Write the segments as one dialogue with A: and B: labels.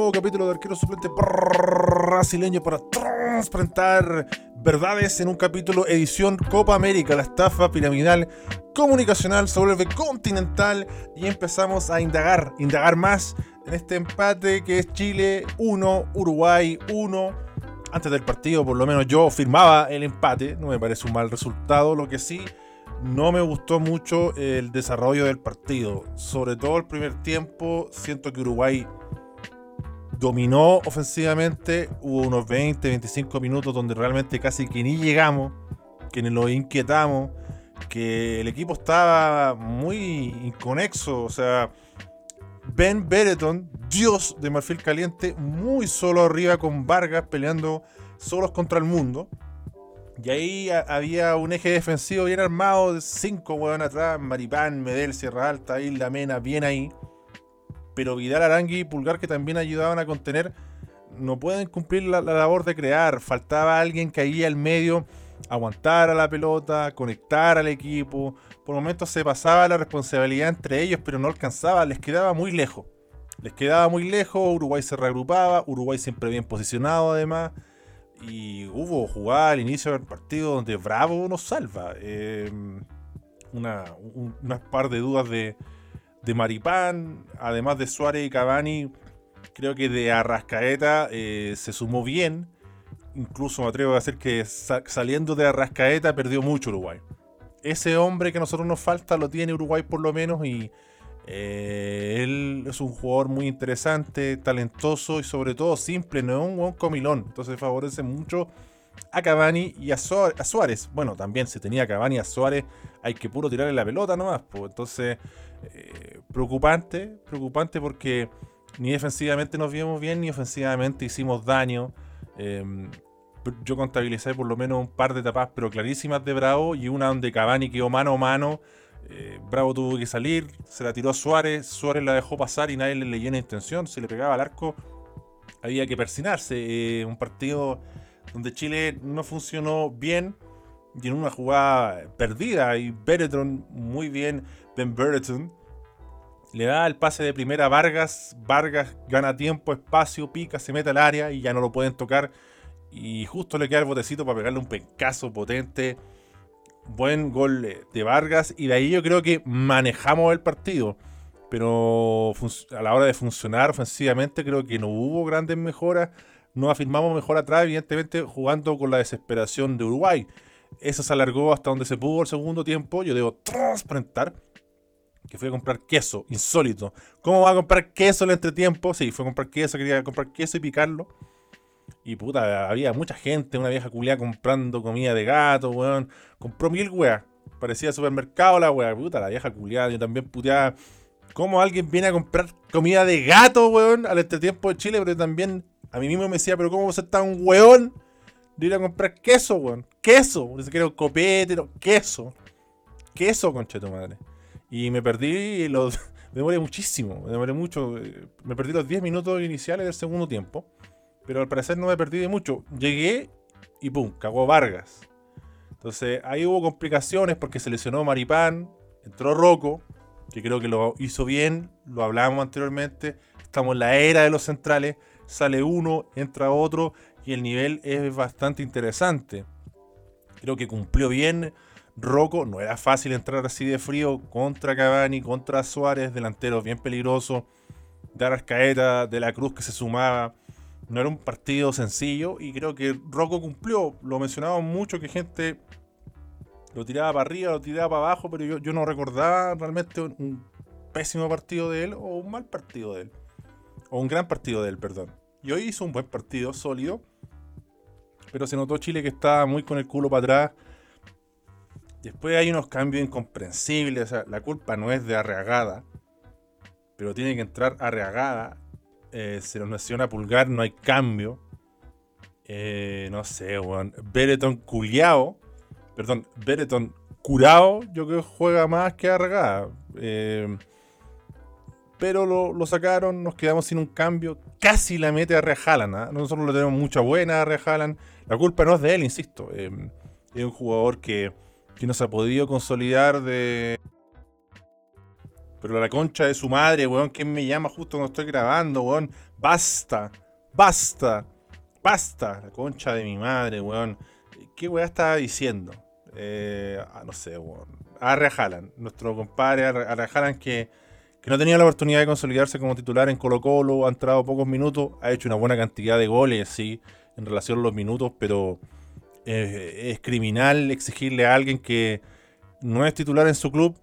A: Nuevo capítulo de Arquero Suplente brasileño para transparentar verdades en un capítulo edición Copa América. La estafa piramidal comunicacional se vuelve continental y empezamos a indagar, indagar más en este empate que es Chile 1, Uruguay 1. Antes del partido, por lo menos yo firmaba el empate, no me parece un mal resultado, lo que sí no me gustó mucho el desarrollo del partido. Sobre todo el primer tiempo, siento que Uruguay dominó ofensivamente. Hubo unos 20, 25 minutos donde realmente casi que ni llegamos, que ni lo inquietamos, que el equipo estaba muy inconexo. O sea, Ben Bereton, dios de Marfil Caliente, muy solo arriba con Vargas peleando solos contra el mundo. Y ahí había un eje defensivo bien armado, de cinco huevón atrás, Maripán, Medel, Sierra Alta, Isla Mena, bien ahí. Pero Vidal, Arangui y Pulgar, que también ayudaban a contener, no pueden cumplir la, labor de crear. Faltaba alguien que ahí al medio aguantara la pelota, conectar al equipo. Por momentos se pasaba la responsabilidad entre ellos, pero no alcanzaba, les quedaba muy lejos. Les quedaba muy lejos, Uruguay se reagrupaba, Uruguay siempre bien posicionado además. Y hubo jugada al inicio del partido donde Bravo nos salva. Una, unas par de dudas de, de Maripán, además de Suárez y Cavani, creo que de Arrascaeta eh, se sumó bien. Incluso me atrevo a decir que saliendo de Arrascaeta perdió mucho Uruguay. Ese hombre que a nosotros nos falta lo tiene Uruguay por lo menos y eh, él es un jugador muy interesante, talentoso y sobre todo simple, no es un buen comilón. Entonces favorece mucho a Cavani y a, Suárez. Bueno, también si tenía a Cavani y a Suárez, hay que puro tirarle la pelota nomás. Pues. Entonces, eh, preocupante, preocupante porque ni defensivamente nos vimos bien, ni ofensivamente hicimos daño. Em, yo contabilicé por lo menos un par de tapas, pero clarísimas de Bravo, y una donde Cavani quedó mano a mano eh, Bravo tuvo que salir, se la tiró a Suárez, Suárez la dejó pasar y nadie le leyó la intención, se le pegaba al arco, había que persinarse. Eh, un partido donde Chile no funcionó bien y en una jugada perdida y Beretron muy bien, Ben Bereton le da el pase de primera a Vargas, Vargas gana tiempo, espacio, pica, se mete al área y ya no lo pueden tocar y justo le queda el botecito para pegarle un pencazo potente buen gol de Vargas y de ahí yo creo que manejamos el partido. Pero a la hora de funcionar ofensivamente creo que no hubo grandes mejoras. No afirmamos mejor atrás, evidentemente jugando con la desesperación de Uruguay. Eso se alargó hasta donde se pudo el segundo tiempo. Yo debo transparentar que fui a comprar queso, insólito. ¿Cómo va a comprar queso en el entretiempo? Sí, fue a comprar queso, quería comprar queso y picarlo. Y puta, había mucha gente, una vieja culiada comprando comida de gato, weón. Compró mil weas. Parecía supermercado la wea. Puta, la vieja culiada. Yo también puteaba. ¿Cómo alguien viene a comprar comida de gato, weón? Al este tiempo de Chile, pero también a mí mismo me decía, pero ¿cómo se está un weón de ir a comprar queso, weón? Queso. Ni siquiera un copete, no, queso. Queso, concha madre. Y me perdí los. Me demoré muchísimo, me demoré mucho. Eh, me perdí los 10 minutos iniciales del segundo tiempo. Pero al parecer no me perdí de mucho. Llegué y pum, cagó Vargas. Entonces ahí hubo complicaciones porque se lesionó Maripán, entró Rocco, que creo que lo hizo bien, lo hablábamos anteriormente. Estamos en la era de los centrales, sale uno, entra otro y el nivel es bastante interesante. Creo que cumplió bien Rocco, no era fácil entrar así de frío contra Cavani, contra Suárez, delanteros bien peligrosos. Dar Arcaeta, de la Cruz que se sumaba no era un partido sencillo y creo que Rocco cumplió. Lo mencionaba mucho que gente lo tiraba para arriba, lo tiraba para abajo, pero yo, no recordaba realmente un, pésimo partido de él o un mal partido de él. O un gran partido de él, perdón. Y hoy hizo un buen partido, sólido. Pero se notó Chile que estaba muy con el culo para atrás. Después hay unos cambios incomprensibles. O sea, la culpa no es de Arreagada. Pero tiene que entrar Arreagada eh, se nos menciona Pulgar, no hay cambio. Eh, no sé, weón. Bereton culiao. Perdón, Bereton curado, yo creo que juega más que Arregada. Eh, pero lo, sacaron, nos quedamos sin un cambio. Casi la mete a Rejalan. ¿ah? Nosotros lo tenemos mucha buena a Rejalan. La culpa no es de él, insisto. es un jugador que, que no se ha podido consolidar de, Pero la concha de su madre, weón, ¿quién me llama justo cuando estoy grabando, weón? Basta, basta, basta. La concha de mi madre, weón. ¿Qué weón estaba diciendo? Eh, ah, no sé, weón. Arre nuestro compadre Arre que, que no tenía la oportunidad de consolidarse como titular en Colo Colo, ha entrado pocos minutos, ha hecho una buena cantidad de goles, sí, en relación a los minutos, pero eh, es criminal exigirle a alguien que no es titular en su club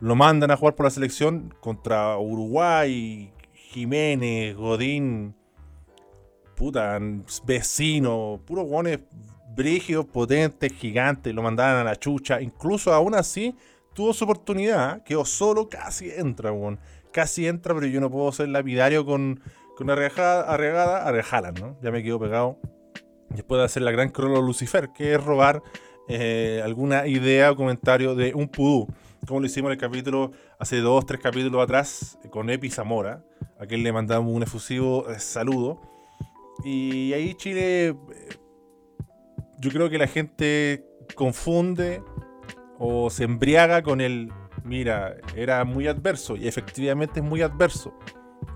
A: lo mandan a jugar por la selección contra Uruguay, Jiménez, Godín, puta, vecino, puros guones brígidos, potentes, gigantes, lo mandaban a la chucha. Incluso aún así tuvo su oportunidad, quedó solo, casi entra, weón. Casi entra, pero yo no puedo ser lapidario con, con arregada, arregada, ¿no? Ya me quedo pegado. Después de hacer la gran crono Lucifer, que es robar eh, alguna idea o comentario de un pudú como lo hicimos en el capítulo, hace dos, tres capítulos atrás, con Epi Zamora, a quien le mandamos un efusivo eh, saludo. Y ahí Chile, eh, yo creo que la gente confunde o se embriaga con el, mira, era muy adverso, y efectivamente es muy adverso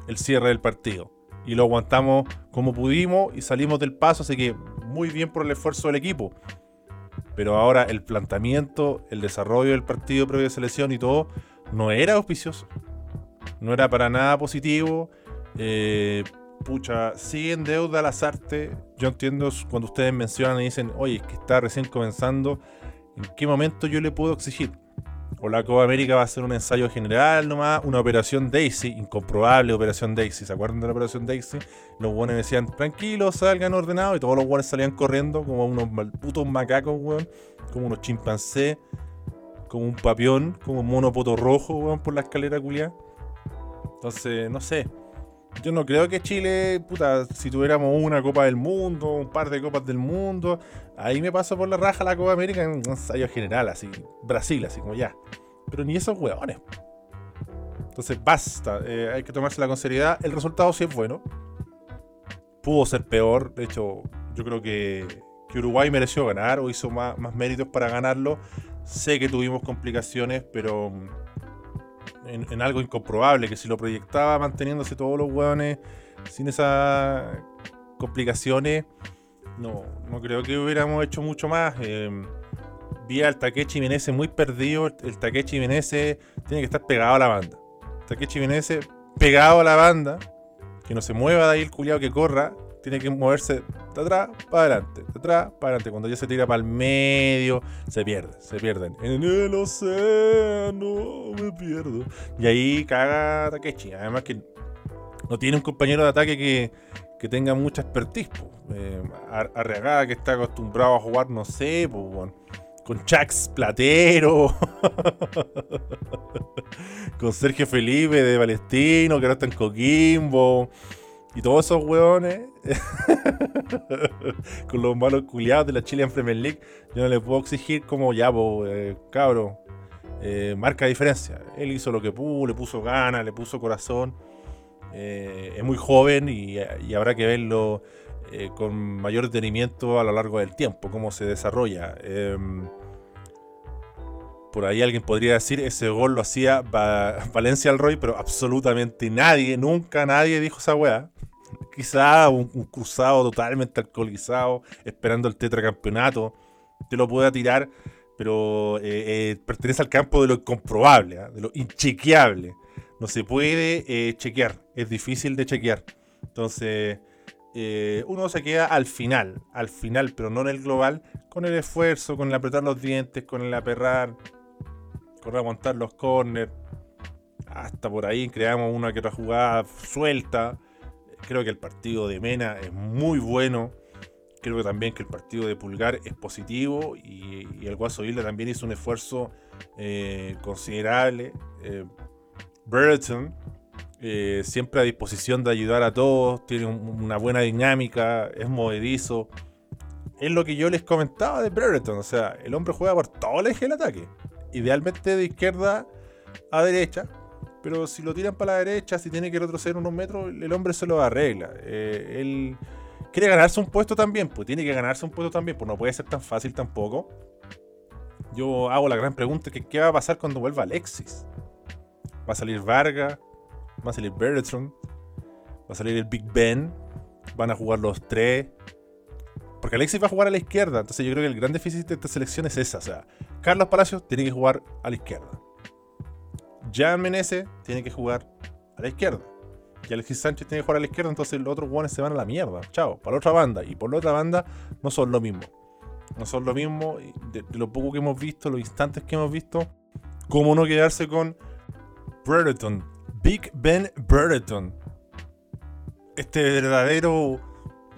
A: el cierre del partido. Y lo aguantamos como pudimos y salimos del paso, así que muy bien por el esfuerzo del equipo. Pero ahora el planteamiento, el desarrollo del partido previo de selección y todo, no era auspicioso. No era para nada positivo. Eh, pucha, sigue en deuda las artes. Yo entiendo cuando ustedes mencionan y dicen, oye, es que está recién comenzando. ¿En qué momento yo le puedo exigir? o la Copa América va a ser un ensayo general nomás, una operación Daisy, incomprobable operación Daisy. ¿Se acuerdan de la operación Daisy? Los buenos decían, tranquilos, salgan ordenados, y todos los buenos salían corriendo como unos putos macacos, weón, como unos chimpancés, como un papión, como un mono poto rojo, weón, por la escalera culiada. Entonces, no sé. Yo no creo que Chile, puta, si tuviéramos una Copa del Mundo, un par de Copas del Mundo, ahí me paso por la raja la Copa América en un ensayo general, así, Brasil, así como ya. Pero ni esos hueones. Entonces, basta, eh, hay que tomársela con seriedad. El resultado sí es bueno. Pudo ser peor, de hecho, yo creo que, Uruguay mereció ganar o hizo más méritos para ganarlo. Sé que tuvimos complicaciones, pero en, algo incomprobable, que si lo proyectaba manteniéndose todos los hueones sin esas complicaciones, no, no creo que hubiéramos hecho mucho más. Eh, vi al Takechi muy perdido. El Takechi Menese tiene que estar pegado a la banda. Takechi Menese pegado a la banda, que no se mueva de ahí el culiado que corra, tiene que moverse de atrás para adelante, de atrás para adelante. Cuando ya se tira para el medio, se pierde, se pierden. En el océano me pierdo. Y ahí caga Takechi. Además que no tiene un compañero de ataque que, que tenga mucha expertise. Eh, Arreagada que está acostumbrado a jugar, no sé, con Chax Platero, con Sergio Felipe de Palestino, que ahora está en Coquimbo. Y todos esos hueones, con los malos culiados de la Chilean Premier League, yo no le puedo exigir como ya, pues, cabro, eh, marca diferencia. Él hizo lo que pudo, le puso ganas, le puso corazón. Eh, es muy joven y, habrá que verlo con mayor detenimiento a lo largo del tiempo, cómo se desarrolla. Em, por ahí alguien podría decir ese gol lo hacía Valencia al Roy, pero absolutamente nadie, nunca nadie dijo esa weá quizá un, cruzado totalmente alcoholizado, esperando el tetracampeonato, te lo pueda tirar, pero eh, eh, pertenece al campo de lo incomprobable, ¿ah? de lo inchequeable. No se puede eh, chequear, es difícil de chequear. Entonces, uno se queda al final, al final, pero no en el global, con el esfuerzo, con el apretar los dientes, con el aperrar, con aguantar los corners. Hasta por ahí creamos una que otra jugada suelta. Creo que el partido de Mena es muy bueno. Creo que también que el partido de Pulgar es positivo y, el Guaso Isla también hizo un esfuerzo eh, considerable. Eh, Brereton, eh, siempre a disposición de ayudar a todos, tiene una buena dinámica, es movedizo. Es lo que yo les comentaba de Brereton, o sea, el hombre juega por todo el eje del ataque. Idealmente de izquierda a derecha, pero si lo tiran para la derecha, si tiene que retroceder unos metros, el hombre se lo arregla. Eh, él quiere ganarse un puesto también, pues tiene que ganarse un puesto también, pues no puede ser tan fácil tampoco. Yo hago la gran pregunta que qué va a pasar cuando vuelva Alexis. Va a salir Vargas, va a salir Bertrand, va a salir el Big Ben, van a jugar los tres. Porque Alexis va a jugar a la izquierda, entonces yo creo que el gran déficit de esta selección es esa. O sea, Carlos Palacios tiene que jugar a la izquierda. Jan Menezes tiene que jugar a la izquierda. Y Alexis Sánchez tiene que jugar a la izquierda, entonces los otros guanes se van a la mierda. Chao, para la otra banda. Y por la otra banda no son lo mismo. No son lo mismo de, de lo poco que hemos visto, los instantes que hemos visto. ¿Cómo no quedarse con Brereton? Big Ben Brereton. Este verdadero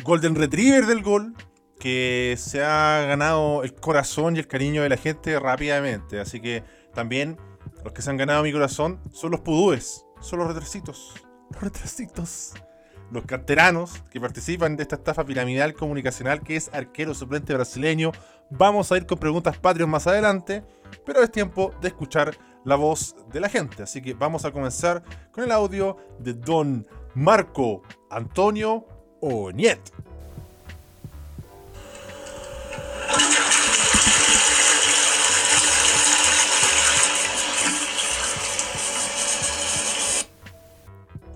A: Golden Retriever del gol que se ha ganado el corazón y el cariño de la gente rápidamente. Así que también los que se han ganado mi corazón son los pudúes, son los retrasitos. Los retrasitos. Los canteranos que participan de esta estafa piramidal comunicacional que es arquero suplente brasileño. Vamos a ir con preguntas patrios más adelante, pero es tiempo de escuchar la voz de la gente. Así que vamos a comenzar con el audio de don Marco Antonio Oñet.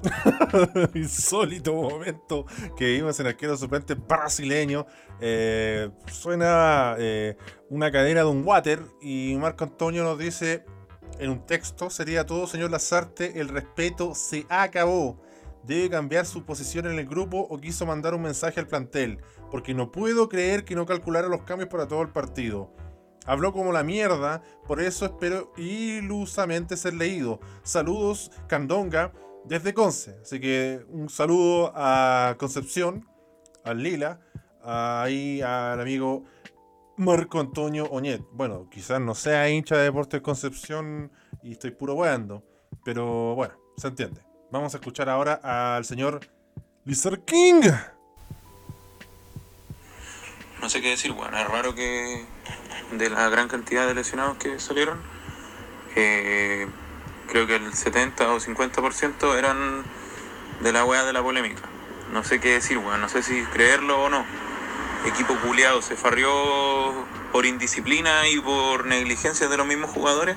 A: Insólito momento que vimos en arquero suplente brasileño. Eh, suena eh, una cadena de un water y Marco Antonio nos dice en un texto, sería todo, señor Lazarte, el respeto se acabó. Debe cambiar su posición en el grupo o quiso mandar un mensaje al plantel, porque no puedo creer que no calculara los cambios para todo el partido. Habló como la mierda, por eso espero ilusamente ser leído. Saludos, Candonga desde Conce. Así que un saludo a Concepción, al Lila, ahí al amigo Marco Antonio Oñet. Bueno, quizás no sea hincha de Deportes Concepción y estoy puro weando, pero bueno, se entiende. Vamos a escuchar ahora al señor Lizard King.
B: No sé qué decir, bueno, es raro que de la gran cantidad de lesionados que salieron, eh, creo que el 70 o 50% eran de la weá de la polémica. No sé qué decir, weón, no sé si creerlo o no. Equipo culiado se farrió por indisciplina y por negligencia de los mismos jugadores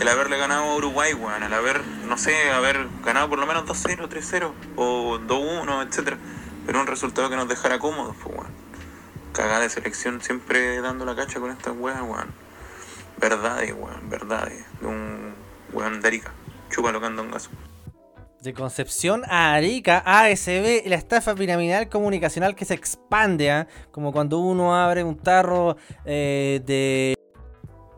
B: el haberle ganado a Uruguay, weón, el haber, no sé, haber ganado por lo menos 2-0, 3-0 o 2-1, etcétera. Pero un resultado que nos dejara cómodos, pues, weón. Cagada de selección siempre dando la cacha con estas weas, weón. Verdades, weón, verdades. De un de Arica. Chúpalo gaso.
C: De Concepción a Arica, ASB, la estafa piramidal comunicacional que se expande, ¿ah? como cuando uno abre un tarro eh, de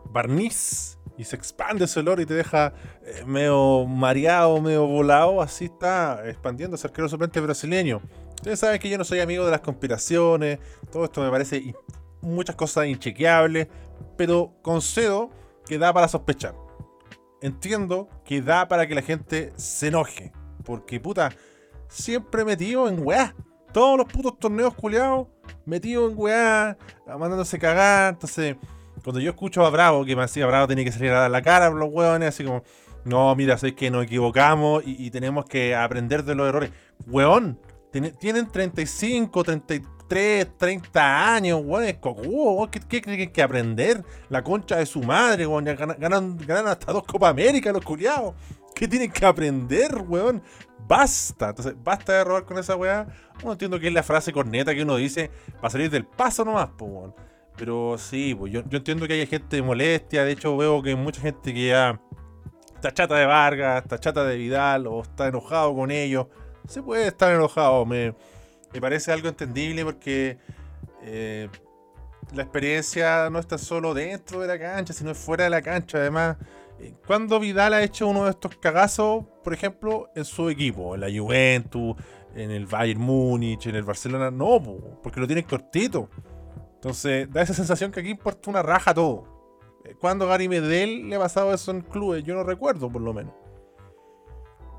A: barniz y se expande ese olor y te deja eh, medio mareado, medio volado, así está expandiendo ese arquero suplente brasileño. Ustedes saben que yo no soy amigo de las conspiraciones, todo esto me parece muchas cosas inchequeables, pero concedo que da para sospechar entiendo que da para que la gente se enoje. Porque, puta, siempre metido en weá. Todos los putos torneos culiados, metido en weá, mandándose cagar. Entonces, cuando yo escucho a Bravo, que me decía Bravo tiene que salir a dar la cara a los weones, así como, no, mira, sé que nos equivocamos y, y, tenemos que aprender de los errores. Weón, tienen 35, 33 3, 30 años, weón, es cocudo, ¿Qué, tienen que aprender? La concha de su madre, weón. Ganan, hasta dos Copa América los culiados. ¿Qué tienen que aprender, weón? Basta. Entonces, basta de robar con esa weá. No entiendo que es la frase corneta que uno dice para salir del paso nomás, pues, weón. Pero sí, pues yo, yo entiendo que hay gente de molestia. De hecho, veo que hay mucha gente que ya está chata de Vargas, está chata de Vidal o está enojado con ellos. Se puede estar enojado, me me parece algo entendible porque eh, la experiencia no está solo dentro de la cancha, sino fuera de la cancha. Además, eh, cuando Vidal ha hecho uno de estos cagazos, por ejemplo, en su equipo, en la Juventus, en el Bayern Múnich, en el Barcelona, no, porque lo tiene cortito. Entonces, da esa sensación que aquí importa una raja todo. Eh, cuando Gary Medel le ha pasado eso en clubes, yo no recuerdo por lo menos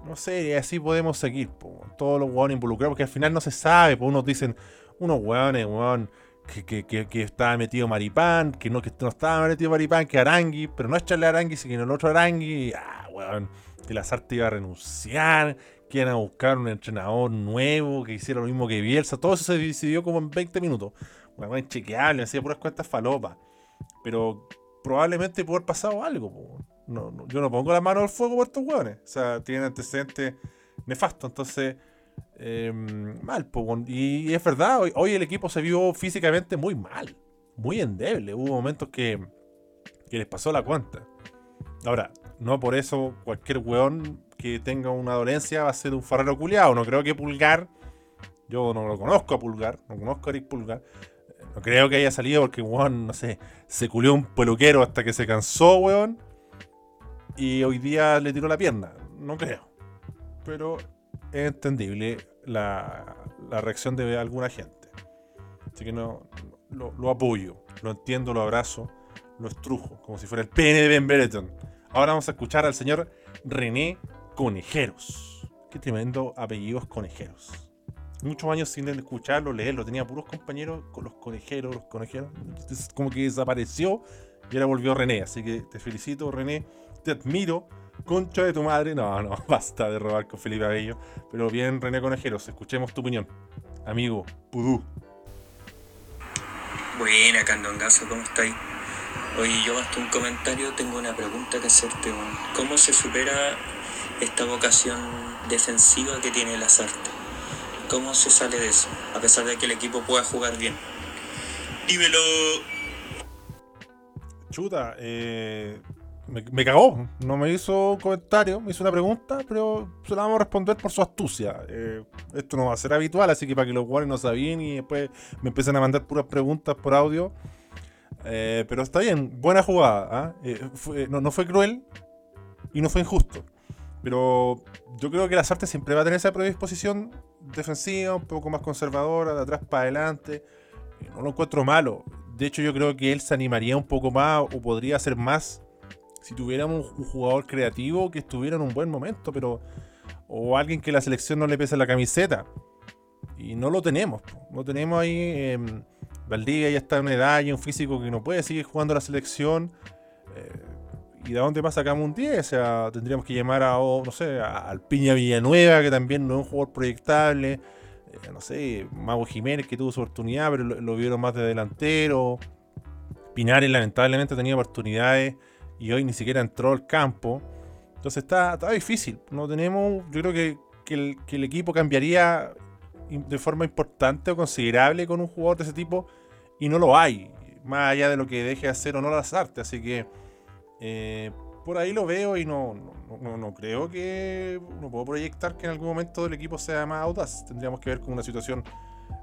A: no sé, así podemos seguir, todos los hueones involucrados, porque al final no se sabe, pues unos dicen, unos hueones, hueón, que, que, que, que, estaba metido Maripán, que no, que no estaba metido Maripán, que Arangui, pero no es Charlie Arangui, sino el otro Arangui, ah, hueón, que iba a renunciar, que iban a buscar un entrenador nuevo, que hiciera lo mismo que Bielsa, todo eso se decidió como en 20 minutos, hueón, inchequeable, hacía puras cuentas falopas, pero probablemente pudo haber pasado algo, no, yo no pongo la mano al fuego por estos hueones. O sea, tienen antecedentes nefastos. Entonces, em, mal. y, es verdad, hoy, el equipo se vio físicamente muy mal. Muy endeble. Hubo momentos que, que les pasó la cuenta. Ahora, no por eso cualquier weón que tenga una dolencia va a ser un farrero culiado. No creo que Pulgar, yo no lo conozco a Pulgar, no conozco a Eric Pulgar. No creo que haya salido porque, weón, no sé, se culió un peluquero hasta que se cansó, weón. Y hoy día le tiró la pierna. No creo. Pero es entendible la, reacción de alguna gente. Así que no, lo, lo, apoyo, lo entiendo, lo abrazo, lo estrujo, como si fuera el pene de Ben Bereton. Ahora vamos a escuchar al señor René Conejeros. Qué tremendo apellidos conejeros. Muchos años sin escucharlo, leerlo. Tenía puros compañeros con los conejeros, los conejeros. como que desapareció y ahora volvió René. Así que te felicito, René. Te admiro. Concha de tu madre. No, no, basta de robar con Felipe Abello. Pero bien, René Conejeros, escuchemos tu opinión. Amigo, Pudú.
D: Buena, Candongazo, ¿cómo estáis? Oye, yo hasta un comentario tengo una pregunta que hacerte. ¿Cómo se supera esta vocación defensiva que tiene el Azarte? ¿Cómo se sale de eso? A pesar de que el equipo pueda jugar bien. Dímelo.
A: Chuta, eh, me, cagó. No me hizo un comentario, me hizo una pregunta, pero se la vamos a responder por su astucia. Eh, esto no va a ser habitual, así que para que los jugadores no sabían y después me empiecen a mandar puras preguntas por audio eh, pero está bien, buena jugada. ¿ah? Eh, no, fue cruel y no fue injusto. Pero yo creo que las artes siempre va a tener esa predisposición defensiva, un poco más conservadora, de atrás para adelante. No lo encuentro malo. De hecho, yo creo que él se animaría un poco más o podría hacer más si tuviéramos un jugador creativo que estuviera en un buen momento, pero. O alguien que la selección no le pese la camiseta. Y no lo tenemos. No tenemos ahí. Em, Valdivia ya está en una edad y un físico que no puede seguir jugando la selección. Eh, ¿Y de dónde más sacamos un 10? O sea, tendríamos que llamar a, no sé, al Piña Villanueva, que también no es un jugador proyectable. Eh, no sé, Mago Jiménez, que tuvo su oportunidad, pero lo, vieron más de delantero. Pinares, lamentablemente, tenía oportunidades y hoy ni siquiera entró al campo. Entonces está, está difícil. No tenemos, yo creo que, el, que el equipo cambiaría de forma importante o considerable con un jugador de ese tipo y no lo hay, más allá de lo que deje de hacer o no las artes. Así que eh, por ahí lo veo y no, no, creo que no puedo proyectar que en algún momento el equipo sea más audaz. Tendríamos que ver con una situación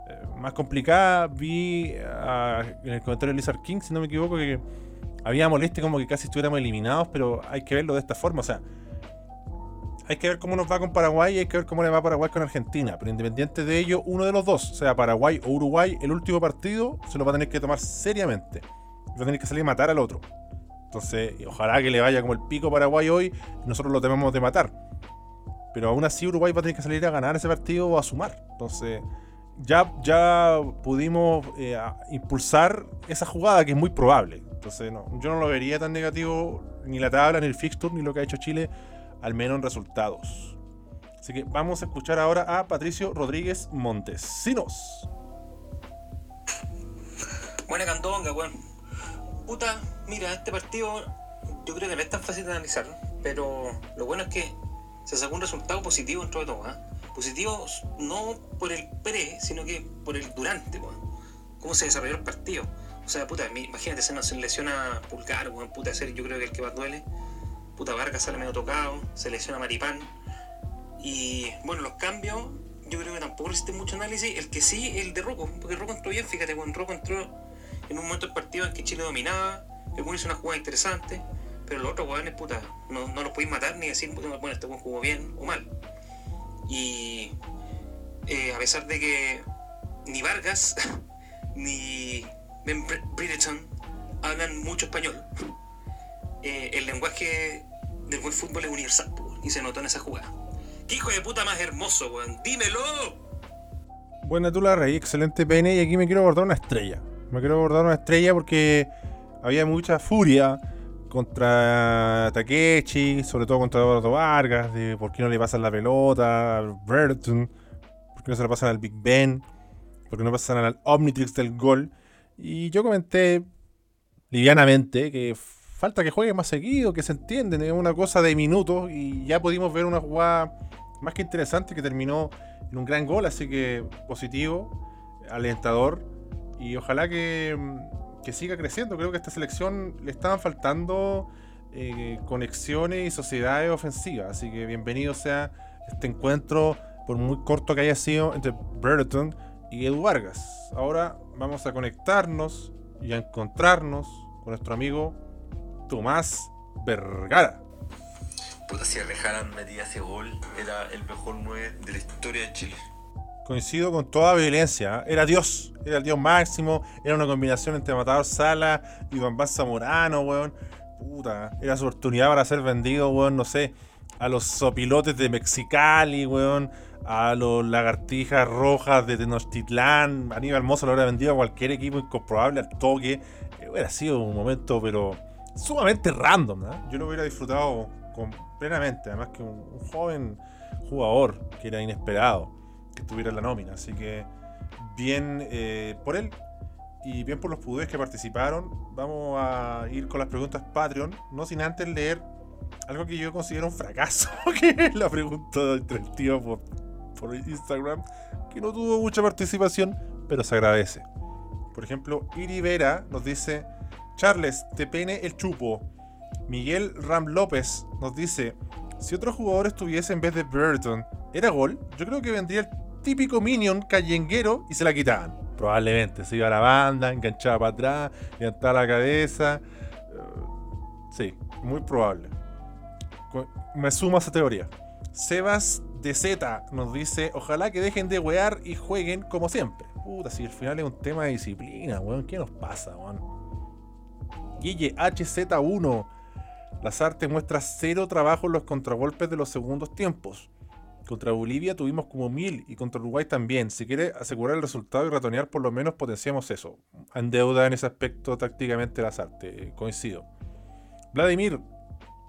A: eh, más complicada. Vi en el comentario de Lizard King, si no me equivoco, que había molestia como que casi estuviéramos eliminados, pero hay que verlo de esta forma. O sea, hay que ver cómo nos va con Paraguay y hay que ver cómo le va Paraguay con Argentina. Pero independiente de ello, uno de los dos, sea Paraguay o Uruguay, el último partido se lo va a tener que tomar seriamente. Va a tener que salir a matar al otro. Entonces, ojalá que le vaya como el pico Paraguay hoy nosotros lo tememos de matar. Pero aún así Uruguay va a tener que salir a ganar ese partido o a sumar. Entonces, ya, ya pudimos eh, impulsar esa jugada que es muy probable. Entonces, no, yo no lo vería tan negativo ni la tabla, ni el fixture, ni lo que ha hecho Chile al menos en resultados. Así que vamos a escuchar ahora a Patricio Rodríguez Montesinos.
D: Buena candonga, weón. Puta, mira, este partido yo creo que no es tan fácil de analizar, pero lo bueno es que se sacó un resultado positivo dentro de todo. ¿eh? Positivo no por el pre, sino que por el durante, weón. Cómo se desarrolló el partido. O sea, puta, imagínate, se nos lesiona Pulgar, weón, puta, ser yo creo que el que más duele puta Vargas sale medio tocado, se lesiona Maripán. Y bueno, los cambios, yo creo que tampoco existe mucho análisis. El que sí, el de Rocco, porque Rocco entró bien, fíjate, cuando Rocco entró en un momento del partido en que Chile dominaba, que hizo una jugada interesante, pero los otros jugadores, puta, no, no los podéis matar ni decir, bueno, este buen jugó bien o mal. Y eh, a pesar de que ni Vargas ni Ben Bridgerton hablan mucho español, eh, el lenguaje del buen fútbol es universal, y se notó en esa jugada. ¡Qué hijo de puta más hermoso, weón! ¡Dímelo!
A: Buena tú la rey, excelente pene, y aquí me quiero abordar una estrella. Me quiero abordar una estrella porque había mucha furia contra Takechi, sobre todo contra Eduardo Vargas, de por qué no le pasan la pelota a Burton, por qué no se la pasan al Big Ben, por qué no pasan al Omnitrix del gol. Y yo comenté livianamente que falta que juegue más seguido, que se entienden, es una cosa de minutos y ya pudimos ver una jugada más que interesante que terminó en un gran gol, así que positivo, alentador y ojalá que, que siga creciendo. Creo que a esta selección le estaban faltando eh, conexiones y sociedades ofensivas, así que bienvenido sea este encuentro, por muy corto que haya sido, entre Brereton y Edu Vargas. Ahora vamos a conectarnos y a encontrarnos con nuestro amigo Tomás Vergara.
E: Puta, si Rejaran metía ese gol, era el mejor 9 de la historia de Chile.
A: Coincido con toda violencia. ¿eh? Era Dios, era el Dios máximo. Era una combinación entre Matador Sala y Bambán Zamorano, weón. Puta, era su oportunidad para ser vendido, weón, no sé, a los sopilotes de Mexicali, weón, a los lagartijas rojas de Tenochtitlán. Aníbal Mozo lo hubiera vendido a cualquier equipo incomprobable al toque. Eh, hubiera sido un momento, pero sumamente random, ¿no? Yo lo hubiera disfrutado con, plenamente, además que un, joven jugador que era inesperado que estuviera en la nómina, así que bien eh, por él y bien por los pudés que participaron. Vamos a ir con las preguntas Patreon, no sin antes leer algo que yo considero un fracaso, que la pregunta tío por, por Instagram, que no tuvo mucha participación, pero se agradece. Por ejemplo, Iri Vera nos dice, Charles, te pene el chupo. Miguel Ram López nos dice, si otro jugador estuviese en vez de Burton, ¿era gol? Yo creo que vendría el típico minion callenguero y se la quitaban. Probablemente, se iba a la banda, enganchaba para atrás, levantaba la cabeza. Uh, sí, muy probable. Me suma esa teoría. Sebas de Z nos dice, ojalá que dejen de wear y jueguen como siempre. Puta, si al final es un tema de disciplina, weón. ¿Qué nos pasa, weón? Guille HZ1. Las artes muestra cero trabajo en los contragolpes de los segundos tiempos. Contra Bolivia tuvimos como mil y contra Uruguay también. Si quiere asegurar el resultado y ratonear, por lo menos potenciamos eso. En deuda en ese aspecto tácticamente las artes. Coincido. Vladimir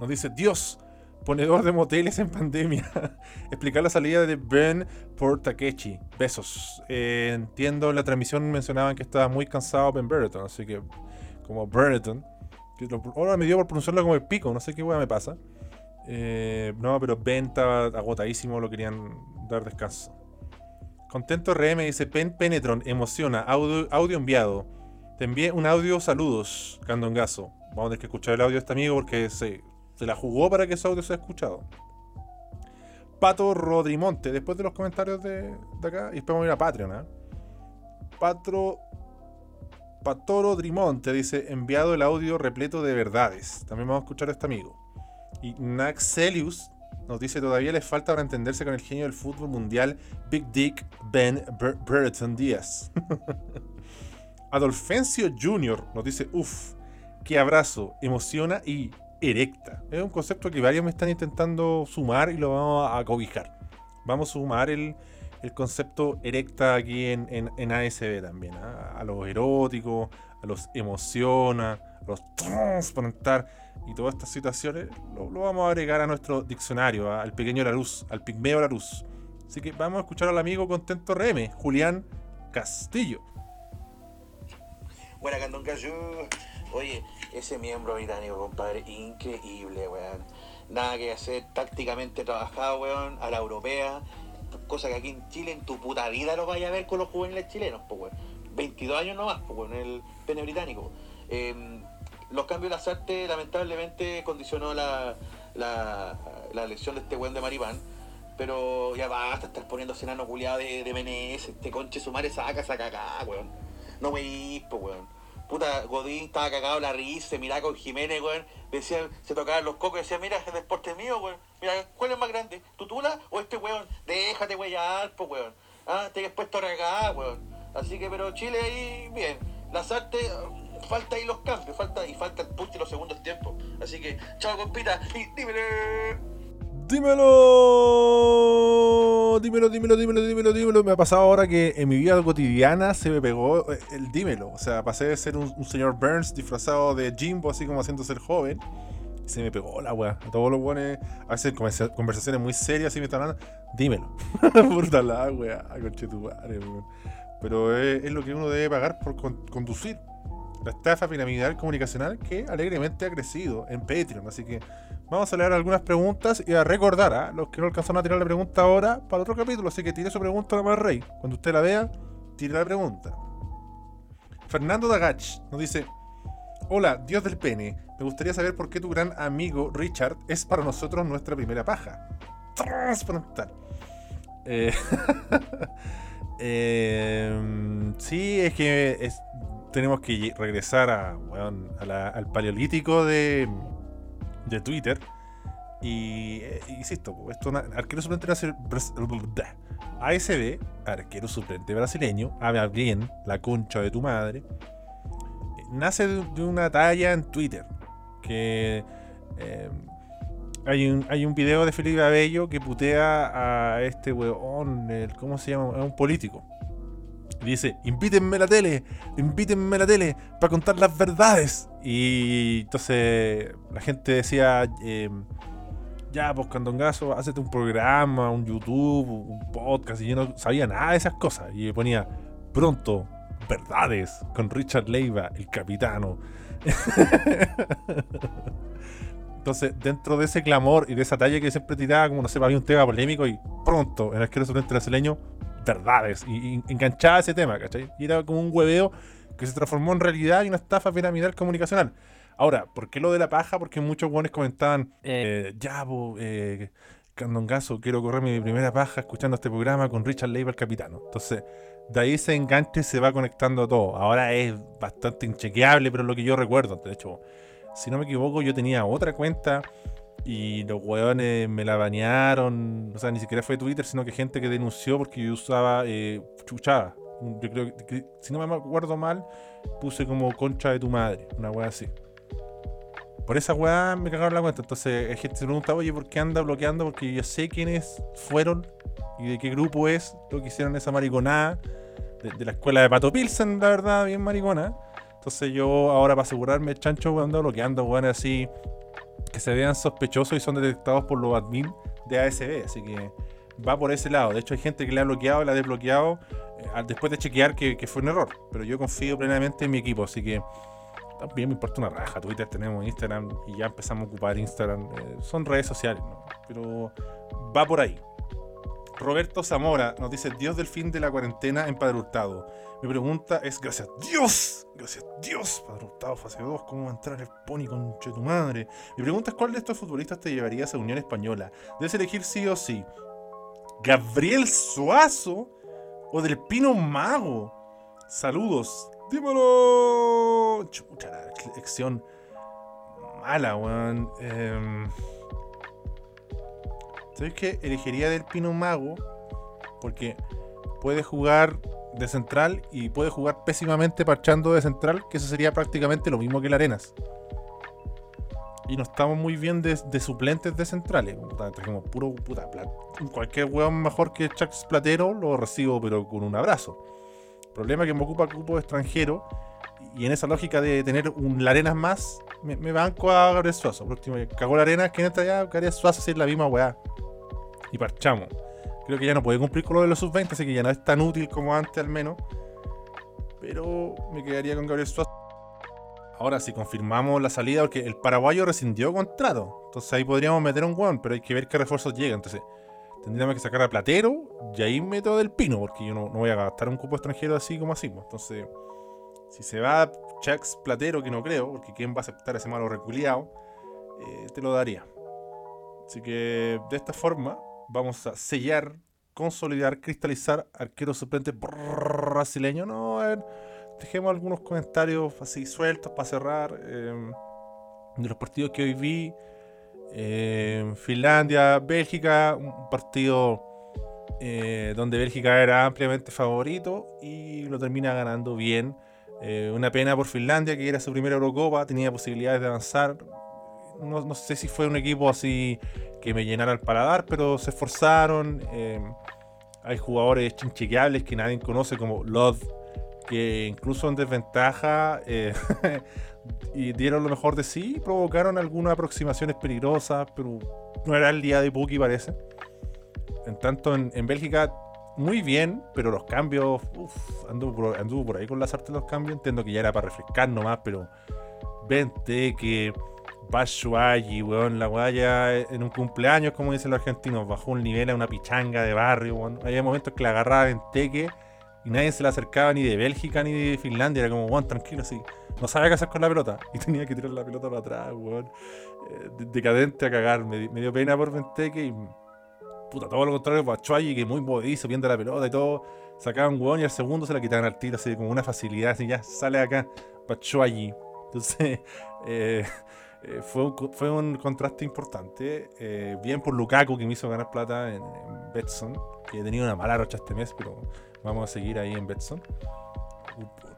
A: nos dice: Dios, ponedor de moteles en pandemia. Explicar la salida de Ben por Takechi. Besos. Eh, entiendo en la transmisión mencionaban que estaba muy cansado Ben Brereton, así que como Brereton. Ahora me dio por pronunciarlo como el pico, no sé qué hueá me pasa. Eh, no, pero Ben estaba agotadísimo, lo querían dar descanso. Contento RM dice: Pen Penetron, emociona, audio, audio enviado. Te envié un audio, saludos, Candongazo. Vamos a tener que escuchar el audio de este amigo porque se, se la jugó para que ese audio sea escuchado. Pato Rodrimonte, después de los comentarios de, de acá, y después vamos a ir a Patreon. ¿eh? Patro. Patoro dice: enviado el audio repleto de verdades. También vamos a escuchar a este amigo. Y Naxelius nos dice: todavía les falta para entenderse con el genio del fútbol mundial Big Dick Ben Brereton Díaz. Adolfencio Jr. nos dice: uff, qué abrazo, emociona y erecta. Es un concepto que varios me están intentando sumar y lo vamos a cobijar. Vamos a sumar el, el concepto erecta aquí en, en, en ASB también. ¿eh? A los eróticos, a los emociona, a los transplantar y todas estas situaciones lo, lo, vamos a agregar a nuestro diccionario, ¿eh? al pequeño la luz, al pigmeo la luz. Así que vamos a escuchar al amigo contento RM, Julián Castillo.
E: Buena Candongayo. Oye, ese miembro británico, compadre, increíble, weón. Nada que hacer, tácticamente trabajado, weón, a la europea. Cosa que aquí en Chile, en tu puta vida lo vaya a ver con los juveniles chilenos, pues, weón. 22 años nomás, pues, weón, el pene británico. Eh, los cambios de las artes, lamentablemente, condicionó la, la, la elección de este weón de Maripán. Pero ya basta estar poniéndose enano culiado de, de BNS, este conche sumare saca, saca acá, weón. No me pues, weón. Puta, Godín estaba cagado la risa, se miraba con Jiménez, weón. Decía, se tocaban los cocos y decía, mira, es deporte mío, weón. Mira, ¿cuál es más grande? ¿Tutula o este weón? Déjate, weón, pues, weón. Ah, te has puesto a regar, weón. Así que, pero Chile ahí, bien. Las artes, falta ahí los cambios, falta, y falta el punto y los segundos tiempos. Así que, chao, compita, y dímelo.
A: Dímelo, dímelo, dímelo, dímelo, dímelo, dímelo. Me ha pasado ahora que en mi vida cotidiana se me pegó el dímelo. O sea, pasé de ser un, señor Burns disfrazado de Jimbo, así como haciendo ser joven. Se me pegó la weá. Todos los buenos, a veces conversaciones muy serias, y me están hablando. Dímelo. Puta la weá, conche tu madre, weón. Pero es, lo que uno debe pagar por con, conducir. la estafa piramidal comunicacional que alegremente ha crecido en Patreon. Así que vamos a leer algunas preguntas y a recordar a los que no alcanzaron a tirar la pregunta ahora para otro capítulo. Así que tire su pregunta a más rey. Cuando usted la vea, tire la pregunta. Fernando Dagach nos dice: Hola, Dios del pene. Me gustaría saber por qué tu gran amigo Richard es para nosotros nuestra primera paja. Transparental. Eh, eh, sí, es que tenemos que regresar a la- al paleolítico de, de Twitter. Y eh, insisto, esto arquero suplente brasi- bras- ASB, arquero suplente brasileño, habla bien, la concha de tu madre, nace de, una talla en Twitter. Que eh, hay, un, hay un video de Felipe Abello que putea a este weón, el, ¿cómo se llama? Es un político. Dice, invítenme a la tele, invítenme a la tele para contar las verdades. Y entonces la gente decía, eh, ya, pues Candongazo, hazte un programa, un YouTube, un podcast. Y yo no sabía nada de esas cosas. Y ponía, pronto, verdades con Richard Leiva, el capitano. Entonces, dentro de ese clamor y de esa talla que siempre tiraba, como no sé, había un tema polémico y pronto, en el arquero suplente brasileño, verdades. Y, y enganchaba ese tema, ¿cachai? Y era como un hueveo que se transformó en realidad y una estafa piramidal comunicacional. Ahora, ¿por qué lo de la paja? Porque muchos buenos comentaban, eh, ya, po, eh, Candongazo, quiero correr mi primera paja escuchando este programa con Richard Leiva, el capitano. Entonces, de ahí ese enganche se va conectando a todo. Ahora es bastante inchequeable, pero es lo que yo recuerdo. De hecho, si no me equivoco, yo tenía otra cuenta y los hueones me la banearon. O sea, ni siquiera fue Twitter, sino que gente que denunció porque yo usaba eh. Yo creo que, si no me acuerdo mal, puse como concha de tu madre, una hueá así. Por esa weá me cagaron la cuenta. Entonces, hay gente se pregunta, oye, ¿por qué anda bloqueando? Porque yo sé quiénes fueron y de qué grupo es lo que hicieron esa mariconada. De, de la escuela de Pato Pilsen, la verdad, bien maricona. Entonces, yo ahora, para asegurarme, chancho, ando bloqueando, weón, así que se vean sospechosos y son detectados por los admin de ASB. Así que va por ese lado. De hecho, hay gente que le ha bloqueado la ha desbloqueado eh, después de chequear que, que fue un error. Pero yo confío plenamente en mi equipo, así que también me importa una raja. Twitter tenemos Instagram y ya empezamos a ocupar Instagram. eh, son redes sociales, ¿no? Pero va por ahí. Roberto Zamora nos dice: Dios del fin de la cuarentena en Padre Hurtado. Mi pregunta es: Gracias Dios, gracias Dios, Padre Hurtado, fase 2, ¿cómo va a entrar el pony con tu madre? Mi pregunta es: ¿cuál de estos futbolistas te llevarías a Unión Española? Debes elegir sí o sí. ¿Gabriel Suazo o del Pino Mago? Saludos. Dímelo. Chucha, la elección mala, weón. Em, ¿Sabes qué? Elegiría del Pino Mago porque puede jugar de central y puede jugar pésimamente parchando de central, que eso sería prácticamente lo mismo que el Arenas. Y no estamos muy bien de, suplentes de centrales. Trajimos puro Cualquier weón mejor que Chax Platero lo recibo, pero con un abrazo. El problema es que me ocupa cupo extranjero. Y en esa lógica de tener un Larenas más, me, banco a Gabriel Suazo. Por último, cagó Larenas, que entra ya, Gabriel Suazo es la misma weá. Y parchamos. Creo que ya no puede cumplir con lo de los sub-20, así que ya no es tan útil como antes al menos. Pero me quedaría con Gabriel Suazo. Ahora, si confirmamos la salida, porque el paraguayo rescindió contrato. Entonces ahí podríamos meter un one, pero hay que ver qué refuerzos llegan. Entonces, tendríamos que sacar a Platero y ahí meto del pino, porque yo no, no voy a gastar un cupo extranjero así como así. pues. Entonces, si se va Chax Platero, que no creo, porque quién va a aceptar ese malo reculeado, eh, te lo daría. Así que de esta forma vamos a sellar, consolidar, cristalizar arquero suplente brasileño. No, a ver, dejemos algunos comentarios así sueltos para cerrar. eh, de los partidos que hoy vi. eh, Finlandia, Bélgica, un partido eh, donde Bélgica era ampliamente favorito y lo termina ganando bien. Eh, una pena por Finlandia, que era su primera Eurocopa, tenía posibilidades de avanzar. No, no sé si fue un equipo así que me llenara el paladar, pero se esforzaron. eh, hay jugadores chinchequeables que nadie conoce, como Love, que incluso en desventaja eh, y dieron lo mejor de sí, provocaron algunas aproximaciones peligrosas, pero no era el día de Buki, parece. En tanto, en, en Bélgica muy bien, pero los cambios, uff, anduvo anduvo por ahí con las artes los cambios. Entiendo que ya era para refrescar nomás, pero vente que Bashuayi, weón, la guaya en un cumpleaños, como dicen los argentinos, bajó un nivel a una pichanga de barrio, weón. Había momentos que la agarraba en teque y nadie se la acercaba ni de Bélgica ni de Finlandia. Era como, weón, tranquilo, así. No sabía qué hacer con la pelota. Y tenía que tirar la pelota para atrás, weón. Eh, decadente a cagar. Me, dio pena por Benteke y. Puta, todo lo contrario, Bachuayi, que muy modizo, viendo la pelota y todo. Sacaban weón y al segundo se la quitaban al tiro, así como una facilidad, así ya sale acá, Bachuayi. Entonces, eh, eh, fue, un, contraste importante. Eh, bien por Lukaku, que me hizo ganar plata en, en Betson, que he tenido una mala rocha este mes, pero vamos a seguir ahí en Betson.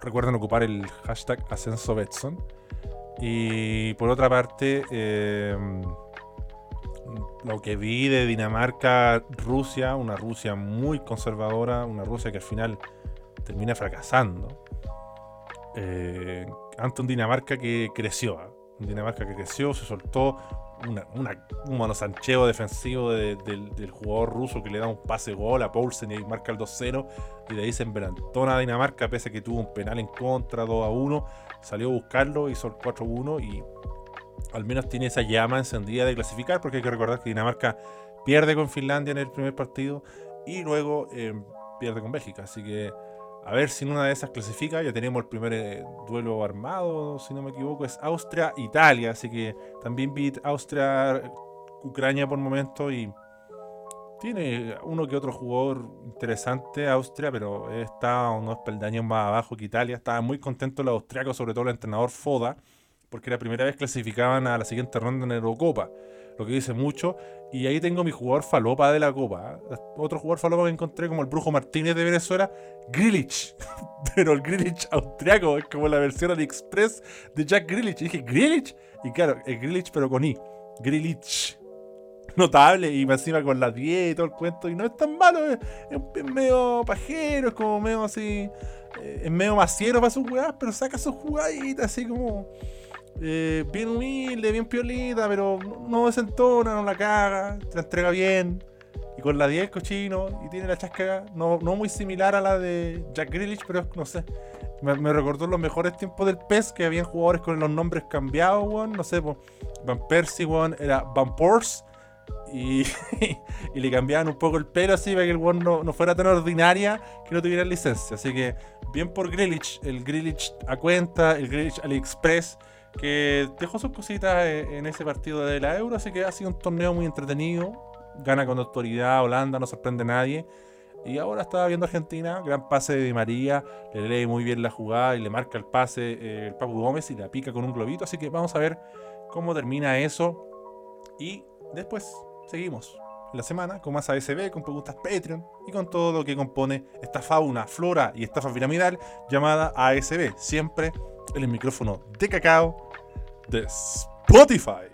A: Recuerden ocupar el hashtag Ascenso Betson. Y por otra parte, eh, lo que vi de Dinamarca-Rusia, una Rusia muy conservadora, una Rusia que al final termina fracasando. Eh, un Dinamarca que creció, ¿ah? Dinamarca que creció, se soltó una, una- un manosancheo defensivo de- del, jugador ruso que le da un pase gol a Poulsen y marca el 2-0 y de ahí se enverantona a Dinamarca pese a que tuvo un penal en contra 2-1 salió a buscarlo, hizo el 4-1 y al menos tiene esa llama encendida de clasificar porque hay que recordar que Dinamarca pierde con Finlandia en el primer partido y luego eh, pierde con Bélgica, así que a ver si en una de esas clasifica. Ya tenemos el primer eh, duelo armado, si no me equivoco, es Austria-Italia. Así que también vi Austria-Ucrania por momento y tiene uno que otro jugador interesante Austria, pero está unos peldaños más abajo que Italia. Estaba muy contento los austriacos, sobre todo el entrenador Foda, porque la primera vez clasificaban a la siguiente ronda en Eurocopa. Lo que dice mucho. Y ahí tengo mi jugador falopa de la Copa. ¿eh? Otro jugador falopa que encontré como el Brujo Martínez de Venezuela, Grilich. Pero el Grilich austriaco es como la versión AliExpress de Jack Grilich. Y dije, ¿Grilich? Y claro, es Grilich pero con I. Grilich. Notable y encima con la 10 y todo el cuento. Y no es tan malo, es, es medio pajero, es como medio así. eh, Es medio maciero para sus jugadas, pero saca sus jugaditas así como. Eh, bien humilde, bien piolita, pero no, no desentona, no la caga, te la entrega bien. Y con la 10 cochino, y tiene la chasca no, no muy similar a la de Jack Grealish, pero no sé. Me, me recordó los mejores tiempos del PES, que habían jugadores con los nombres cambiados. No sé, Van Persie, era Van Pors. Y, y le cambiaban un poco el pelo así para que el weón no, no fuera tan ordinaria que no tuviera licencia. Así que bien por Grealish, el Grealish a cuenta, el Grealish AliExpress, que dejó sus cositas en, en ese partido de la Euro. Así que ha sido un torneo muy entretenido. Gana con autoridad Holanda, no sorprende a nadie. Y ahora estaba viendo Argentina, gran pase de María, le lee muy bien la jugada y le marca el pase eh, el Papu Gómez y la pica con un globito. Así que vamos a ver cómo termina eso. Y después seguimos la semana con más ASB, con preguntas Patreon y con todo lo que compone esta fauna, flora y estafa piramidal llamada ASB. Siempre el micrófono de cacao de Spotify.